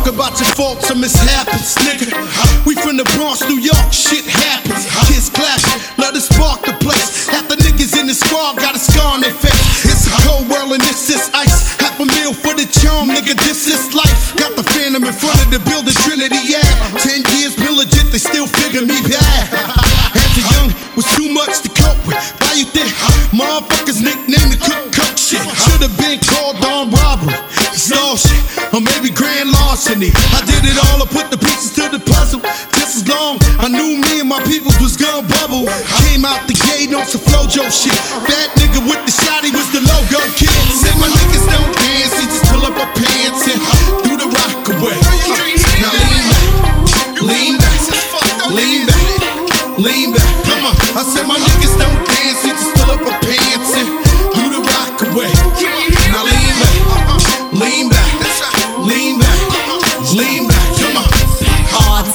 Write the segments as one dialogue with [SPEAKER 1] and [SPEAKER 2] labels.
[SPEAKER 1] fuck about your faults or mishaps, nigga. We from the Bronx, New York, shit happens. Kids clapping, let us spark the place. Half the niggas in the squad got a scar on their face. It's a cold world and this is ice. Half a meal for the charm, nigga, this is life. Got the phantom in front of the building, Trinity, yeah. Ten years been legit, they still figure me bad. As a young, was too much to cope with. Why you think motherfuckers nicknamed the cook cook shit? Should've been called on robbery, extortion, or maybe grand larceny. I did it all, I put the pieces to the puzzle. Just as long, I knew me and my people was gonna bubble. Came out the gate on some Flo-Jo shit. That nigga with the shotty was the logo kid. Said my niggas don't dance, he just pull up our pants and do the Rockaway. Now lean back, lean back, lean back, lean back. Come on, I said my niggas don't dance, he just pull up our pants and do the rock away. Now lean back, lean back,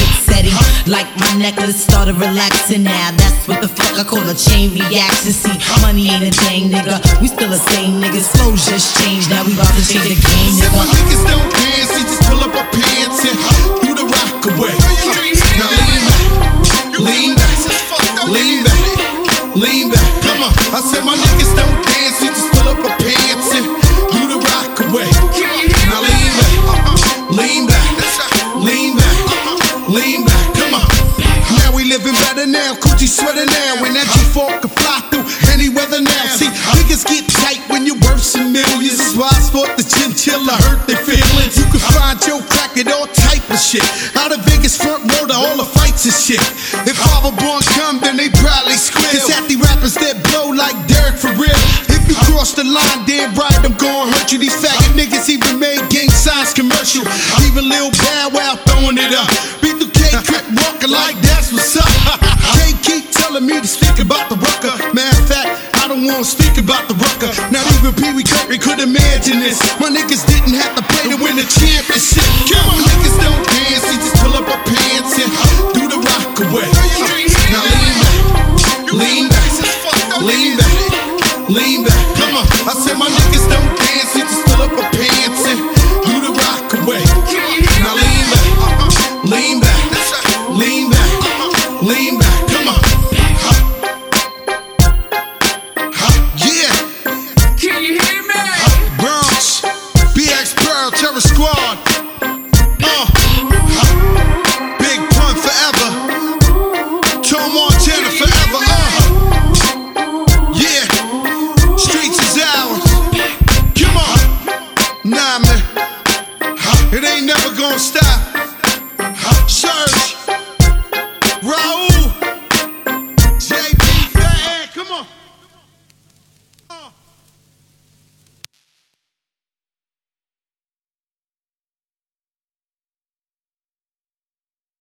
[SPEAKER 2] it setting. Like my necklace started relaxing now. That's what the fuck I call a chain reaction. See, money ain't a thing, nigga. We still the same niggas. Flows just changed. Now we about to change the game,
[SPEAKER 1] Said my
[SPEAKER 2] nigga.
[SPEAKER 1] niggas don't dance, he just pull up our pants and do the Rockaway. Now lean back, lean back, lean back, lean back. Come on, I said my Coogi sweater now. When that G4 can fly through any weather now. See, niggas get tight when you're worth some millions. That's why I sport the chinchilla hurt their feelings. You can find your crack at all type of shit. Out of Vegas front row to all the fights and shit. If Father Born come, then they probably squeal. Cause the rappers that blow like Derek for real. If you cross the line, damn right, I'm gonna hurt you. These faggot niggas even made gang signs commercial. Even Lil Bow Wow throwing it up. B2K crip walking like that's what's up. K keep telling me to speak about the rucker. Matter of fact, I don't wanna speak about the rucker. Not even Pee Wee Kirkland could imagine this. My niggas didn't have to play to win the championship. Come on, niggas don't dance, he just pull up our pants and do the Rockaway. Now lean back, lean back, lean back, lean back. Come on, I said my